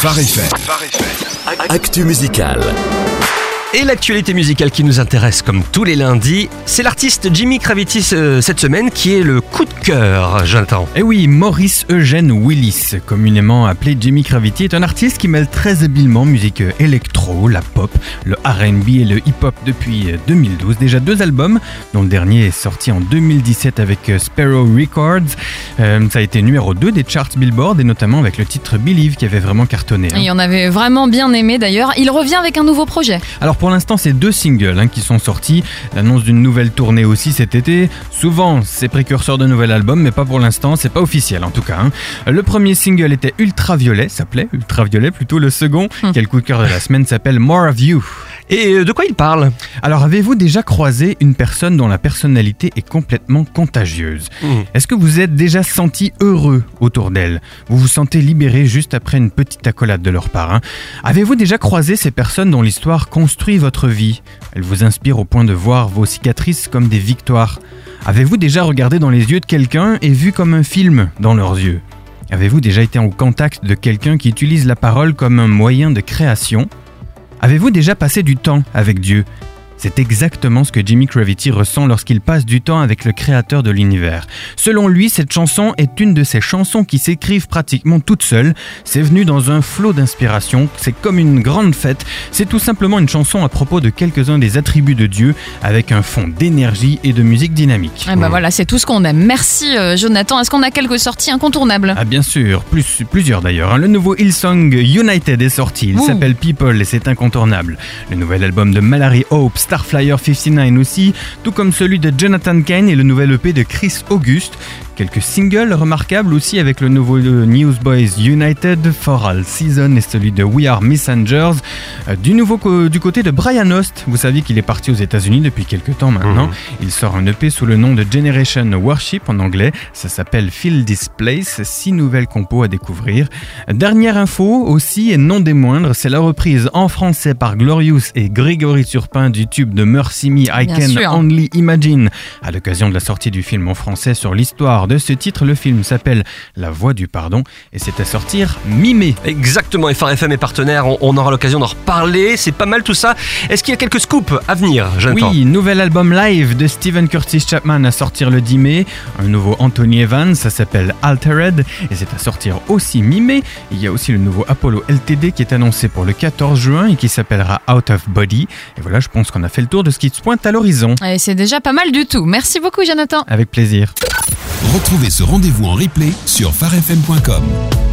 Phare FM. Actu musical. Et l'actualité musicale qui nous intéresse comme tous les lundis, c'est l'artiste Jimmy Kravitz euh, cette semaine qui est le coup de cœur, j'entends. Eh oui, Maurice Eugène Willis, communément appelé Jimmy Kravitz, est un artiste qui mêle très habilement musique électro, la pop, le R&B et le hip-hop depuis 2012. Déjà deux albums, dont le dernier est sorti en 2017 avec Sparrow Records. Euh, ça a été numéro 2 des charts Billboard et notamment avec le titre Believe qui avait vraiment cartonné. hein. Et on avait vraiment bien aimé d'ailleurs. Il revient avec un nouveau projet. Alors pour l'instant, c'est deux singles hein, qui sont sortis. L'annonce d'une nouvelle tournée aussi cet été. Souvent, c'est précurseur de nouvel album, mais pas pour l'instant. C'est pas officiel en tout cas. hein. Le premier single était Ultraviolet, s'appelait Ultraviolet plutôt. Le second, quel coup de cœur de la semaine, s'appelle More of You. Et euh, de quoi il parle? Alors, avez-vous déjà croisé une personne dont la personnalité est complètement contagieuse? Mhm. Est-ce que vous êtes déjà senti heureux autour d'elle? Vous vous sentez libéré juste après une petite accolade de leur part hein? Avez-vous déjà croisé ces personnes dont l'histoire construit votre vie? Elles vous inspirent au point de voir vos cicatrices comme des victoires. Avez-vous déjà regardé dans les yeux de quelqu'un et vu comme un film dans leurs yeux. Avez-vous déjà été en contact de quelqu'un qui utilise la parole comme un moyen de création? Avez-vous déjà passé du temps avec Dieu? C'est exactement ce que Jimmy Kravitz ressent lorsqu'il passe du temps avec le créateur de l'univers. Selon lui, cette chanson est une de ces chansons qui s'écrivent pratiquement toutes seules. C'est venu dans un flot d'inspiration, c'est comme une grande fête. C'est tout simplement une chanson à propos de quelques-uns des attributs de Dieu avec un fond d'énergie et de musique dynamique. Et bah voilà, c'est tout ce qu'on aime. Merci euh, Jonathan. Est-ce qu'on a quelques sorties incontournables Ah bien sûr, plus, plusieurs d'ailleurs. hein. Le nouveau Hillsong United est sorti, il s'appelle People et c'est incontournable. Le nouvel album de Mallory Hope, Starflyer 59 aussi, tout comme celui de Jonathan Kane et le nouvel EP de Chris Auguste. Quelques singles remarquables aussi avec le nouveau euh, Newsboys United, For All Season et celui de We Are Messengers. Euh, Du nouveau du côté de Brian Host, vous savez qu'il est parti aux États-Unis depuis quelques temps maintenant. Mhm. Il sort un EP sous le nom de Generation Worship en anglais. Ça s'appelle Feel This Place. Six nouvelles compos à découvrir. Dernière info aussi et non des moindres, c'est la reprise en français par Glorious et Grégory Turpin du tube de Mercy Me I Bien Can sûr. Only Imagine. À l'occasion de la sortie du film en français sur l'histoire de ce titre, le film s'appelle La Voix du Pardon et c'est à sortir mi-mai. Exactement, FR FM est partenaire, on, on aura l'occasion d'en reparler, c'est pas mal tout ça. Est-ce qu'il y a quelques scoops à venir, Jonathan Oui, nouvel album live de Steven Curtis Chapman à sortir le 10 mai. Un nouveau Anthony Evans, ça s'appelle Altered et c'est à sortir aussi mi-mai. Il y a aussi le nouveau Apollo LTD qui est annoncé pour le 14 juin et qui s'appellera Out of Body. Et voilà, je pense qu'on a fait le tour de ce qui se pointe à l'horizon. Et c'est déjà pas mal du tout. Merci beaucoup Jonathan. Avec plaisir. Retrouvez ce rendez-vous en replay sur pharefm.com.